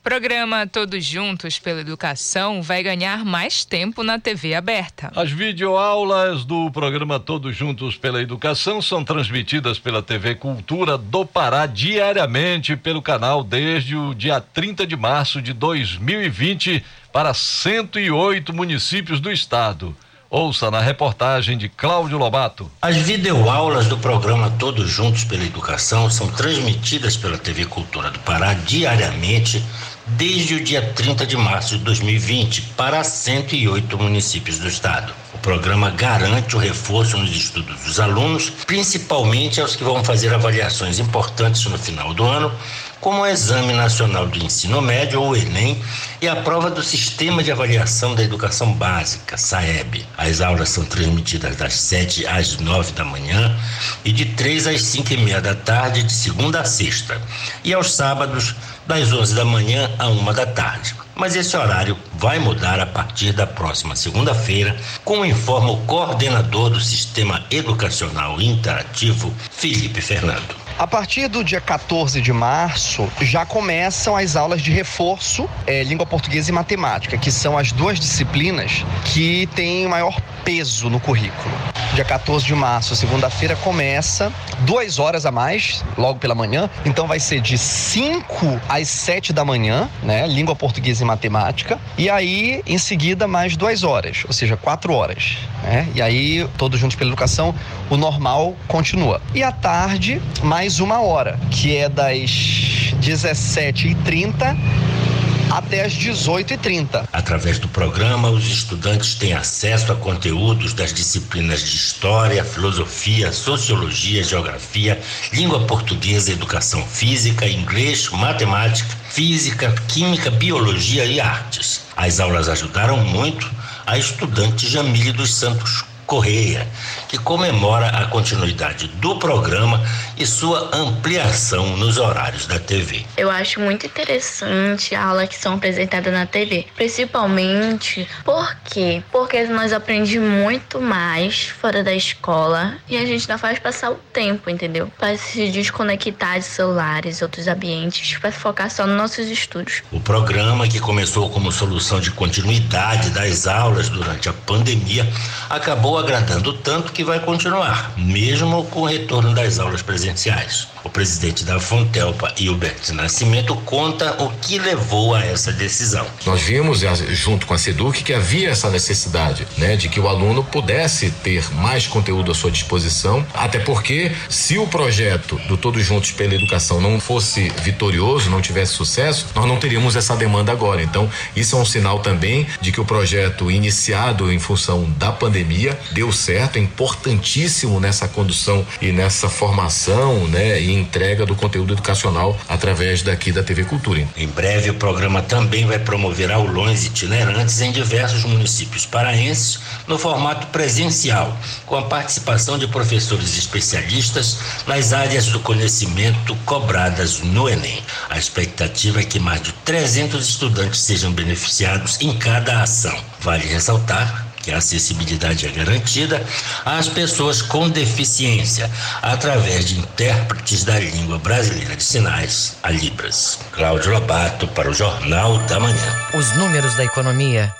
Programa Todos Juntos pela Educação vai ganhar mais tempo na TV aberta. As videoaulas do programa Todos Juntos pela Educação são transmitidas pela TV Cultura do Pará diariamente pelo canal desde o dia 30 de março de 2020 para 108 municípios do estado. Ouça na reportagem de Cláudio Lobato. As videoaulas do programa Todos Juntos pela Educação são transmitidas pela TV Cultura do Pará diariamente desde o dia 30 de março de 2020 para 108 municípios do estado. O programa garante o reforço nos estudos dos alunos, principalmente aos que vão fazer avaliações importantes no final do ano, como o Exame Nacional de Ensino Médio, ou Enem, e a prova do Sistema de Avaliação da Educação Básica, SAEB. As aulas são transmitidas das 7 às 9 da manhã e de 3 às 5 e meia da tarde, de segunda a sexta, e aos sábados, das 11 da manhã a 1 da tarde. Mas esse horário vai mudar a partir da próxima segunda-feira, como informa o coordenador do Sistema Educacional Interativo, Felipe Fernando. A partir do dia 14 de março, já começam as aulas de reforço é, língua portuguesa e matemática, que são as duas disciplinas que têm maior peso no currículo. Dia 14 de março, segunda-feira, começa duas horas a mais, logo pela manhã. Então vai ser de 5 às 7 da manhã, né? Língua portuguesa e matemática. E aí, em seguida, mais duas horas, ou seja, quatro horas. Né? E aí, todos juntos pela educação, o normal continua. E à tarde, mais uma hora, que é das 17h30 até as 18h30. Através do programa, os estudantes têm acesso a conteúdos das disciplinas de História, Filosofia, Sociologia, Geografia, Língua Portuguesa, Educação Física, Inglês, Matemática, Física, Química, Biologia e Artes. As aulas ajudaram muito a estudante Jamile dos Santos Correia, que comemora a continuidade do programa e sua ampliação nos horários da TV. Eu acho muito interessante a aula que são apresentadas na TV, principalmente por quê? Porque nós aprendemos muito mais fora da escola e a gente não faz passar o tempo, entendeu? Para se desconectar de celulares, outros ambientes, para focar só nos nossos estudos. O programa, que começou como solução de continuidade das aulas durante a pandemia, acabou agradando tanto que vai continuar, mesmo com o retorno das aulas presenciais. O presidente da Fontelpa, Hilbert Nascimento, conta o que levou a essa decisão. Nós vimos, junto com a SEDUC, que havia essa necessidade, né, de que o aluno pudesse ter mais conteúdo à sua disposição, até porque se o projeto do Todos Juntos pela Educação não fosse vitorioso, não tivesse sucesso, nós não teríamos essa demanda agora. Então, isso é um sinal também de que o projeto iniciado em função da pandemia deu certo, é importantíssimo nessa condução e nessa formação, né, entrega do conteúdo educacional através daqui da TV Cultura. Em breve, o programa também vai promover aulões itinerantes em diversos municípios paraenses no formato presencial, com a participação de professores especialistas nas áreas do conhecimento cobradas no Enem. A expectativa é que mais de 300 estudantes sejam beneficiados em cada ação. Vale ressaltar que a acessibilidade é garantida às pessoas com deficiência através de intérpretes da língua brasileira de sinais, a Libras. Cláudio Lobato para o Jornal da Manhã. Os números da economia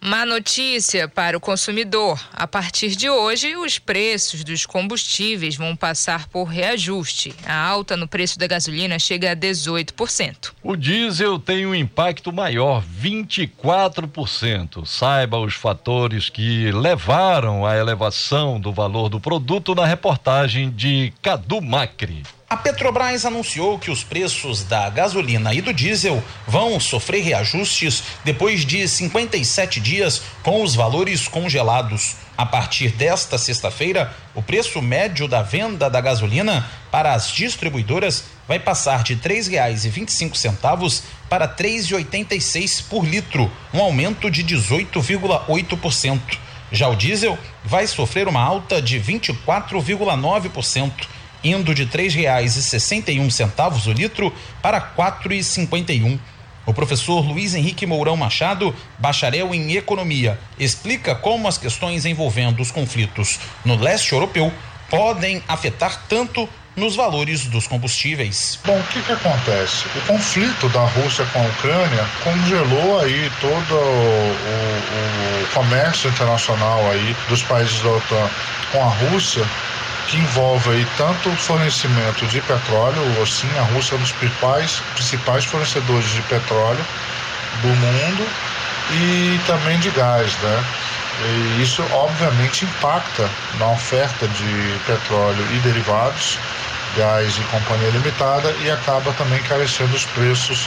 Má notícia para o consumidor. A partir de hoje, os preços dos combustíveis vão passar por reajuste. A alta no preço da gasolina chega a 18%. O diesel tem um impacto maior, 24%. Saiba os fatores que levaram à elevação do valor do produto na reportagem de Cadu Macri. A Petrobras anunciou que os preços da gasolina e do diesel vão sofrer reajustes depois de 57 dias com os valores congelados. A partir desta sexta-feira, o preço médio da venda da gasolina para as distribuidoras vai passar de R$ 3,25 para R$ 3,86 por litro, um aumento de 18,8%. Já o diesel vai sofrer uma alta de 24,9% indo de um centavos o litro para e um. O professor Luiz Henrique Mourão Machado, bacharel em economia, explica como as questões envolvendo os conflitos no leste europeu podem afetar tanto nos valores dos combustíveis. Bom, o que, que acontece? O conflito da Rússia com a Ucrânia congelou aí todo o, o, o comércio internacional aí dos países da OTAN com a Rússia que envolve aí tanto o fornecimento de petróleo, sim, a Rússia é um dos principais, principais fornecedores de petróleo do mundo e também de gás, né? E isso obviamente impacta na oferta de petróleo e derivados, gás e companhia limitada e acaba também encarecendo os preços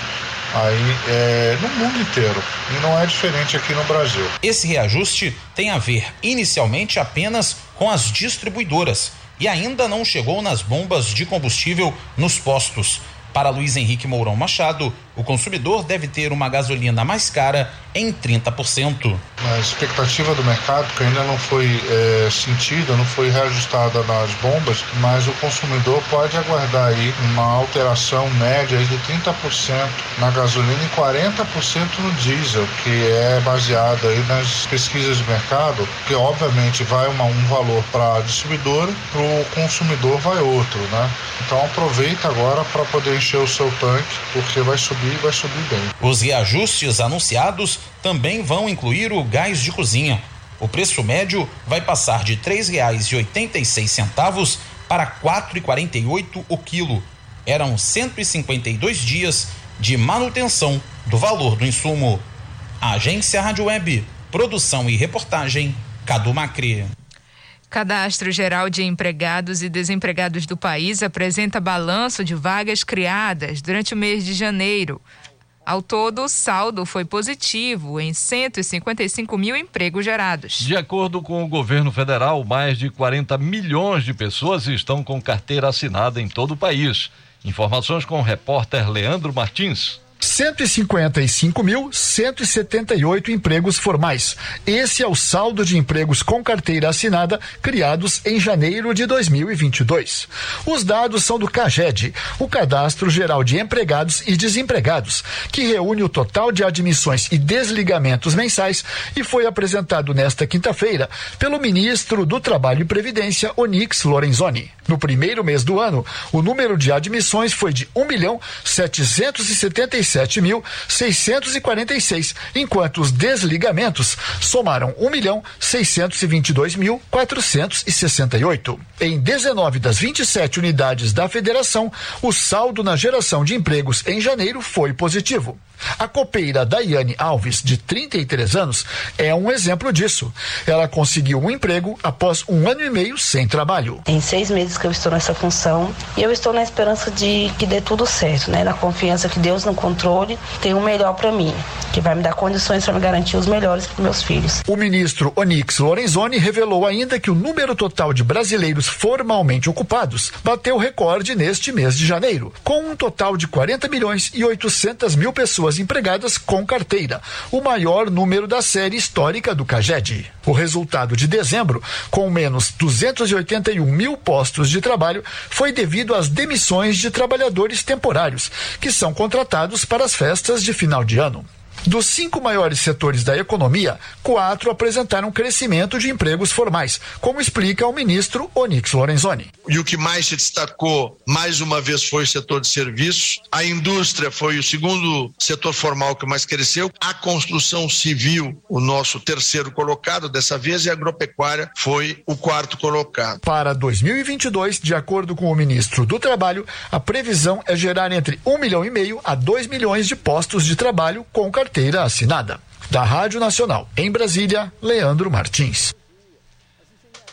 aí é, no mundo inteiro e não é diferente aqui no Brasil. Esse reajuste tem a ver inicialmente apenas com as distribuidoras e ainda não chegou nas bombas de combustível nos postos. Para Luiz Henrique Mourão Machado, o consumidor deve ter uma gasolina mais cara em 30%. A expectativa do mercado, que ainda não foi é, sentida, não foi reajustada nas bombas, mas o consumidor pode aguardar aí uma alteração média de 30% na gasolina e 40% no diesel, que é baseada aí nas pesquisas de mercado, que obviamente vai uma, um valor para a distribuidora, para o consumidor vai outro, né? Então aproveita agora para poder encher o seu tanque, porque vai subir bem. Os reajustes anunciados também vão incluir o gás de cozinha. O preço médio vai passar de R$ 3,86 para R$ 4,48 o quilo. Eram 152 dias de manutenção do valor do insumo. Agência Rádio Web, produção e reportagem, Cadu Macri. Cadastro Geral de Empregados e Desempregados do país apresenta balanço de vagas criadas durante o mês de janeiro. Ao todo, o saldo foi positivo em 155 mil empregos gerados. De acordo com o governo federal, mais de 40 milhões de pessoas estão com carteira assinada em todo o país. Informações com o repórter Leandro Martins. 155.178 empregos formais. Esse é o saldo de empregos com carteira assinada criados em janeiro de 2022. Os dados são do CAGED, o Cadastro Geral de Empregados e Desempregados, que reúne o total de admissões e desligamentos mensais e foi apresentado nesta quinta-feira pelo ministro do Trabalho e Previdência, Onix Lorenzoni. No primeiro mês do ano, o número de admissões foi de 1 milhão 777 27.646, enquanto os desligamentos somaram 1.622.468. Em 19 das 27 unidades da federação, o saldo na geração de empregos em janeiro foi positivo. A copeira Daiane Alves, de 33 anos, é um exemplo disso. Ela conseguiu um emprego após um ano e meio sem trabalho. Tem seis meses que eu estou nessa função e eu estou na esperança de que dê tudo certo, né? Na confiança que Deus no controle tem o melhor para mim, que vai me dar condições para me garantir os melhores para meus filhos. O ministro Onix Lorenzoni revelou ainda que o número total de brasileiros formalmente ocupados bateu recorde neste mês de janeiro, com um total de 40 milhões e 800 mil pessoas empregadas com carteira, o maior número da série histórica do CAGED. O resultado de dezembro, com menos 281 mil postos de trabalho, foi devido às demissões de trabalhadores temporários, que são contratados para as festas de final de ano. Dos cinco maiores setores da economia, quatro apresentaram crescimento de empregos formais, como explica o ministro Onix Lorenzoni. E o que mais se destacou, mais uma vez, foi o setor de serviços. A indústria foi o segundo setor formal que mais cresceu. A construção civil, o nosso terceiro colocado dessa vez, e a agropecuária foi o quarto colocado. Para 2022, de acordo com o ministro do Trabalho, a previsão é gerar entre um milhão e meio a dois milhões de postos de trabalho com carteira assinada. Da Rádio Nacional, em Brasília, Leandro Martins.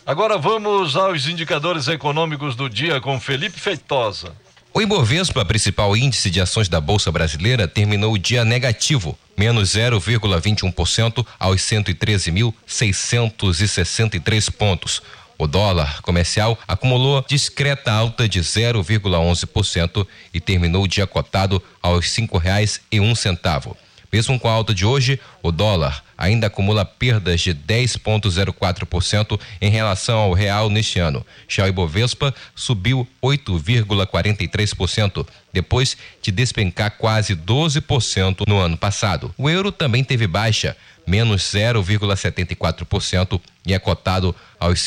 Agora vamos aos indicadores econômicos do dia com Felipe Feitosa. O Ibovespa, principal índice de ações da Bolsa Brasileira, terminou o dia negativo, menos 0,21% aos 113.663 pontos. O dólar comercial acumulou discreta alta de 0,11% e terminou o dia cotado aos cinco reais e um centavo. Mesmo com a alta de hoje, o dólar ainda acumula perdas de 10,04% em relação ao real neste ano. Já o Ibovespa subiu 8,43%, depois de despencar quase 12% no ano passado. O euro também teve baixa, menos 0,74% e é cotado aos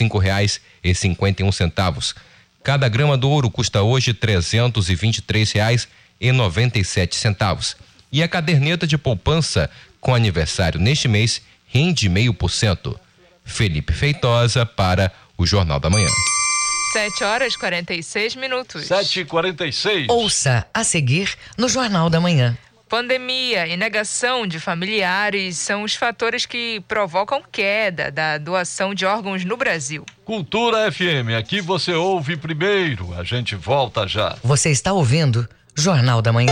um centavos. Cada grama do ouro custa hoje e vinte e a caderneta de poupança com aniversário neste mês rende meio por cento. Felipe Feitosa para o Jornal da Manhã. 7 horas 46 minutos. 7 e 46 Ouça a seguir no Jornal da Manhã. Pandemia e negação de familiares são os fatores que provocam queda da doação de órgãos no Brasil. Cultura FM, aqui você ouve primeiro. A gente volta já. Você está ouvindo Jornal da Manhã.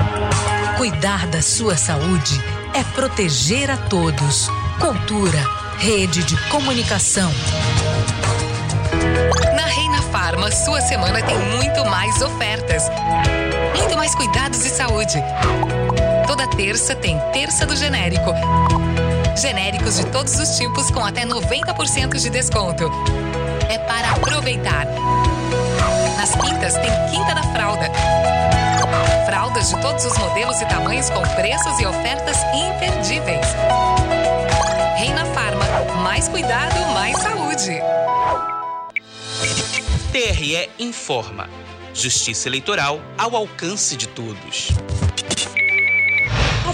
Cuidar da sua saúde é proteger a todos. Cultura, rede de comunicação. Na Reina Farma, sua semana tem muito mais ofertas. Muito mais cuidados de saúde. Toda terça tem Terça do Genérico. Genéricos de todos os tipos com até 90% de desconto. É para aproveitar. Nas quintas tem Quinta da Fralda. Fraldas de todos os modelos e tamanhos com preços e ofertas imperdíveis. Reina Farma, mais cuidado, mais saúde. TRE informa. Justiça eleitoral ao alcance de todos.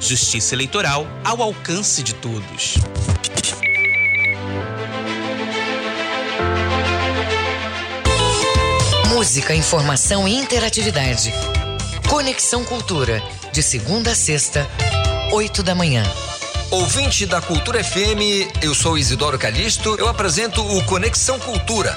Justiça Eleitoral ao alcance de todos. Música, informação e interatividade. Conexão Cultura, de segunda a sexta, 8 da manhã. Ouvinte da Cultura FM, eu sou Isidoro Calixto, eu apresento o Conexão Cultura.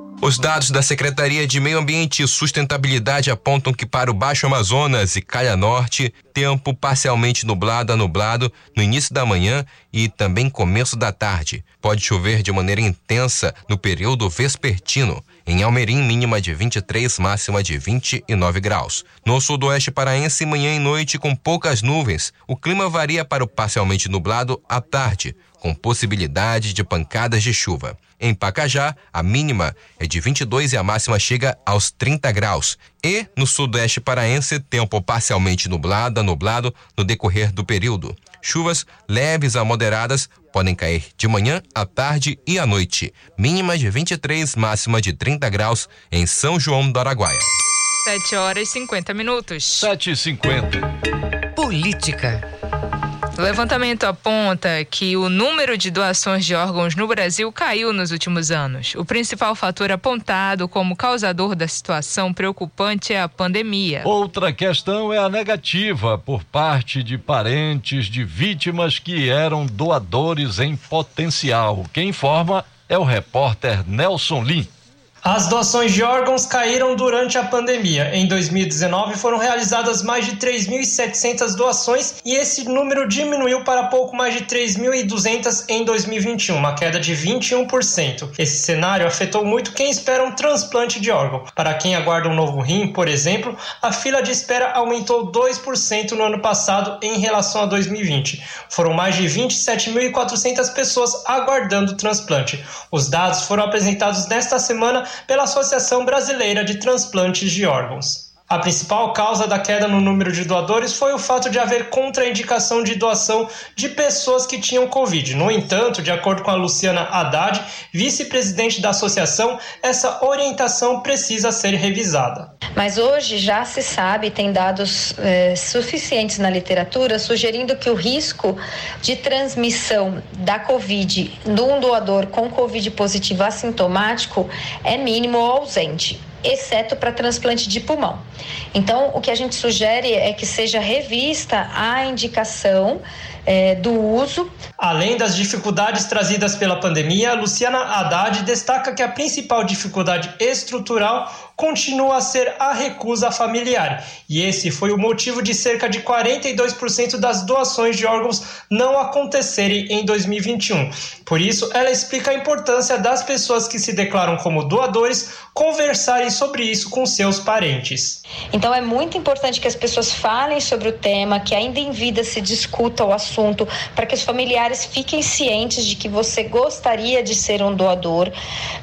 Os dados da Secretaria de Meio Ambiente e Sustentabilidade apontam que para o Baixo Amazonas e Calha Norte, tempo parcialmente nublado a nublado no início da manhã e também começo da tarde. Pode chover de maneira intensa no período vespertino. Em Almerim, mínima de 23, máxima de 29 graus. No sudoeste paraense, manhã e noite com poucas nuvens. O clima varia para o parcialmente nublado à tarde, com possibilidade de pancadas de chuva. Em Pacajá, a mínima é de 22 e a máxima chega aos 30 graus. E no sudoeste paraense, tempo parcialmente nublado a nublado no decorrer do período. Chuvas leves a moderadas podem cair de manhã, à tarde e à noite. Mínima de 23, máxima de 30 graus em São João do Araguaia. 7 horas e 50 minutos. 7 e 50. Política. O levantamento aponta que o número de doações de órgãos no Brasil caiu nos últimos anos. O principal fator apontado como causador da situação preocupante é a pandemia. Outra questão é a negativa por parte de parentes de vítimas que eram doadores em potencial. Quem informa é o repórter Nelson Lim. As doações de órgãos caíram durante a pandemia. Em 2019 foram realizadas mais de 3.700 doações e esse número diminuiu para pouco mais de 3.200 em 2021, uma queda de 21%. Esse cenário afetou muito quem espera um transplante de órgão. Para quem aguarda um novo rim, por exemplo, a fila de espera aumentou 2% no ano passado em relação a 2020. Foram mais de 27.400 pessoas aguardando o transplante. Os dados foram apresentados nesta semana pela Associação Brasileira de Transplantes de Órgãos. A principal causa da queda no número de doadores foi o fato de haver contraindicação de doação de pessoas que tinham Covid. No entanto, de acordo com a Luciana Haddad, vice-presidente da associação, essa orientação precisa ser revisada. Mas hoje já se sabe, tem dados é, suficientes na literatura sugerindo que o risco de transmissão da Covid de um doador com Covid positivo assintomático é mínimo ou ausente exceto para transplante de pulmão. Então, o que a gente sugere é que seja revista a indicação é, do uso. Além das dificuldades trazidas pela pandemia, Luciana Haddad destaca que a principal dificuldade estrutural continua a ser a recusa familiar. E esse foi o motivo de cerca de 42% das doações de órgãos não acontecerem em 2021. Por isso, ela explica a importância das pessoas que se declaram como doadores conversarem sobre isso com seus parentes. Então, é muito importante que as pessoas falem sobre o tema, que ainda em vida se discuta o assunto, para que os familiares fiquem cientes de que você gostaria de ser um doador,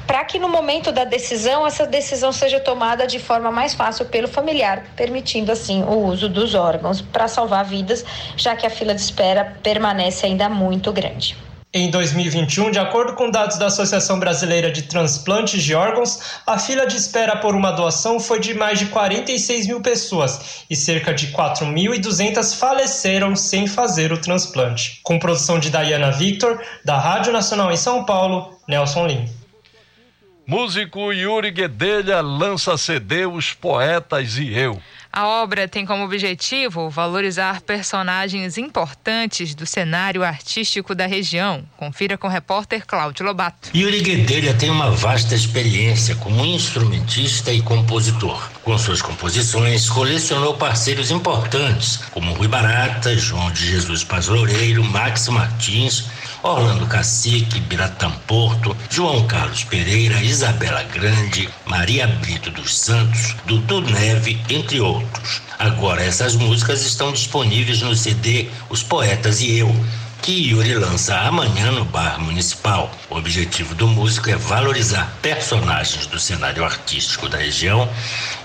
para que no momento da decisão, essa decisão seja tomada de forma mais fácil pelo familiar, permitindo assim o uso dos órgãos para salvar vidas, já que a fila de espera permanece ainda muito grande. Em 2021, de acordo com dados da Associação Brasileira de Transplantes de Órgãos, a fila de espera por uma doação foi de mais de 46 mil pessoas e cerca de 4.200 faleceram sem fazer o transplante. Com produção de Diana Victor, da Rádio Nacional em São Paulo, Nelson Lim. Músico Yuri Guedelha lança CD Os Poetas e Eu. A obra tem como objetivo valorizar personagens importantes do cenário artístico da região. Confira com o repórter Cláudio Lobato. Yuri Guedelha tem uma vasta experiência como instrumentista e compositor. Com suas composições, colecionou parceiros importantes como Rui Barata, João de Jesus Paz Loureiro, Max Martins, Orlando Cacique, Biratã Porto, João Carlos Pereira, Isabela Grande, Maria Brito dos Santos, Dudu Neve, entre outros. Agora essas músicas estão disponíveis no CD Os Poetas e Eu, que Yuri lança amanhã no Bar Municipal. O objetivo do músico é valorizar personagens do cenário artístico da região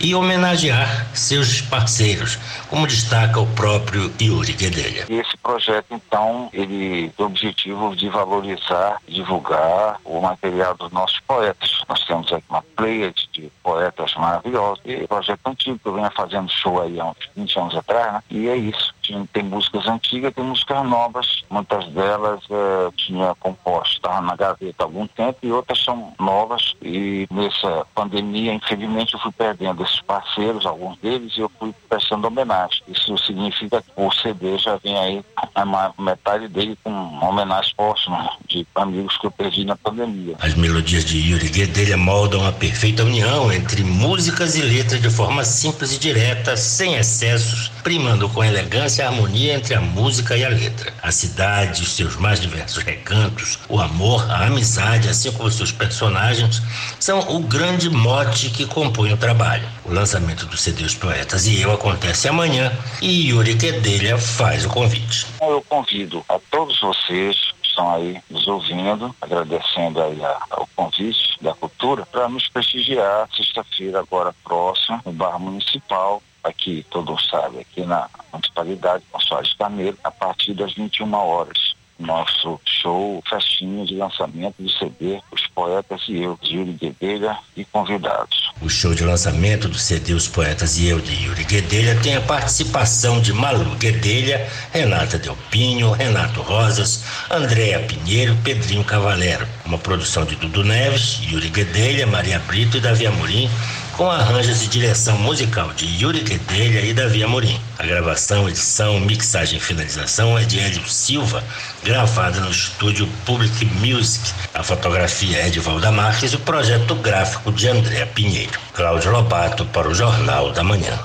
e homenagear seus parceiros, como destaca o próprio Yuri Guedelha. Esse projeto, então, ele tem o objetivo de valorizar, divulgar o material dos nossos poetas. Nós temos aqui uma pleiade de poetas maravilhosos. E projeto antigo, que eu venho fazendo show aí há uns 20 anos atrás, né? E é isso. Tem músicas antigas, tem músicas novas. Muitas delas é, tinha composto, estava na gaveta há algum tempo, e outras são novas. E nessa pandemia, infelizmente, eu fui perdendo esses parceiros, alguns deles, e eu fui prestando homenagem. Isso significa que o CD já vem aí, a metade dele com homenagem póstuma de amigos que eu perdi na pandemia. As melodias de Yuri Guedelha moldam a perfeita união entre músicas e letras de forma simples e direta, sem excessos, primando com elegância a harmonia entre a música e a letra. A cidade, os seus mais diversos recantos, o amor, a amizade, assim como seus personagens, são o grande mote que compõe o trabalho. O lançamento do CD Os Poetas e Eu acontece amanhã e Yuri Guedelha faz o convite. Eu convido a todos vocês estão aí nos ouvindo, agradecendo aí a, o convite da cultura, para nos prestigiar sexta-feira agora próxima, no Bar Municipal, aqui, todo mundo sabe, aqui na municipalidade, com Soares Carneiro, a partir das 21 horas nosso show, festinha de lançamento do CD Os Poetas e Eu, Yuri Guedelha e convidados. O show de lançamento do CD Os Poetas e Eu, de Yuri Guedelha, tem a participação de Malu Guedelha, Renata Delpinho, Renato Rosas, Andréa Pinheiro, Pedrinho Cavalero. Uma produção de Dudu Neves, Yuri Guedelha, Maria Brito e Davi Amorim, com arranjos e direção musical de Yuri Guedelha e Davi Amorim. A gravação, edição, mixagem e finalização é de Hélio Silva, gravada no estúdio Public Music. A fotografia é de Valda Marques e o projeto gráfico de André Pinheiro. Cláudio Lobato para o Jornal da Manhã.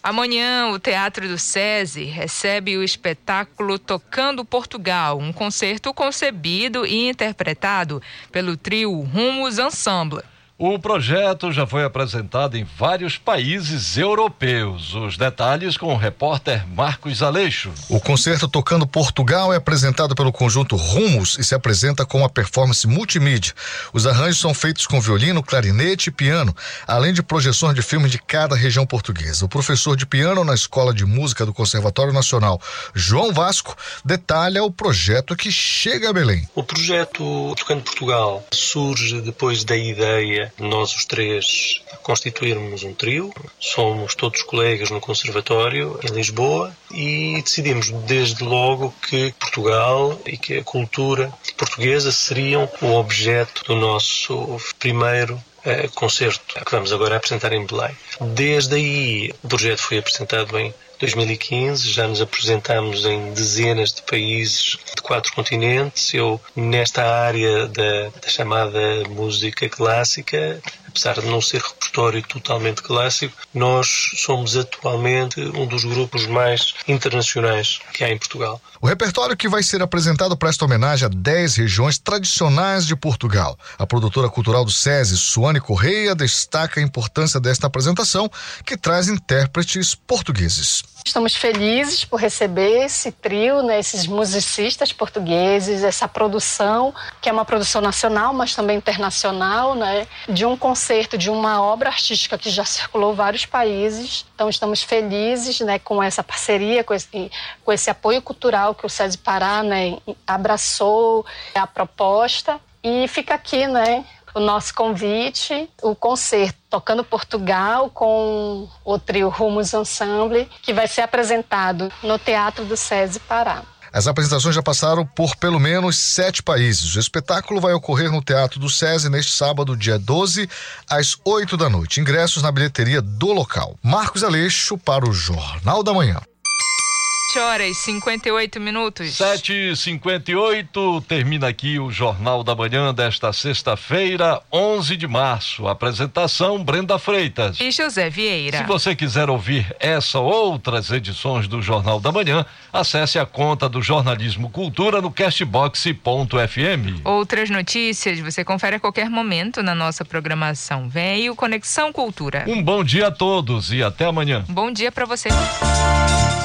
Amanhã, o Teatro do SESI recebe o espetáculo Tocando Portugal, um concerto concebido e interpretado pelo trio Rumos Ensemble. O projeto já foi apresentado em vários países europeus. Os detalhes com o repórter Marcos Aleixo. O concerto Tocando Portugal é apresentado pelo conjunto Rumos e se apresenta com uma performance multimídia. Os arranjos são feitos com violino, clarinete e piano, além de projeções de filmes de cada região portuguesa. O professor de piano na Escola de Música do Conservatório Nacional, João Vasco, detalha o projeto que chega a Belém. O projeto Tocando Portugal surge depois da ideia nós os três constituirmos um trio. Somos todos colegas no Conservatório em Lisboa e decidimos desde logo que Portugal e que a cultura portuguesa seriam o objeto do nosso primeiro eh, concerto que vamos agora apresentar em Belém. Desde aí, o projeto foi apresentado em 2015, já nos apresentamos em dezenas de países de quatro continentes. Eu, nesta área da, da chamada música clássica, apesar de não ser repertório totalmente clássico, nós somos atualmente um dos grupos mais internacionais que há em Portugal. O repertório que vai ser apresentado presta homenagem a 10 regiões tradicionais de Portugal. A produtora cultural do SESI, Suane Correia, destaca a importância desta apresentação, que traz intérpretes portugueses. Estamos felizes por receber esse trio, né, esses musicistas portugueses, essa produção, que é uma produção nacional, mas também internacional, né, de um concerto, de uma obra artística que já circulou vários países. Então, estamos felizes né, com essa parceria, com esse, com esse apoio cultural que o SESI Pará né, abraçou a proposta. E fica aqui né, o nosso convite, o concerto Tocando Portugal com o trio Rumos Ensemble, que vai ser apresentado no Teatro do SESI Pará. As apresentações já passaram por pelo menos sete países. O espetáculo vai ocorrer no Teatro do SESI neste sábado, dia 12, às 8 da noite. Ingressos na bilheteria do local. Marcos Aleixo para o Jornal da Manhã. 7 horas 58 minutos. 7h58, termina aqui o Jornal da Manhã desta sexta-feira, 11 de março. Apresentação: Brenda Freitas e José Vieira. Se você quiser ouvir essa ou outras edições do Jornal da Manhã, acesse a conta do Jornalismo Cultura no castbox.fm. Outras notícias você confere a qualquer momento na nossa programação. Veio Conexão Cultura. Um bom dia a todos e até amanhã. bom dia para você.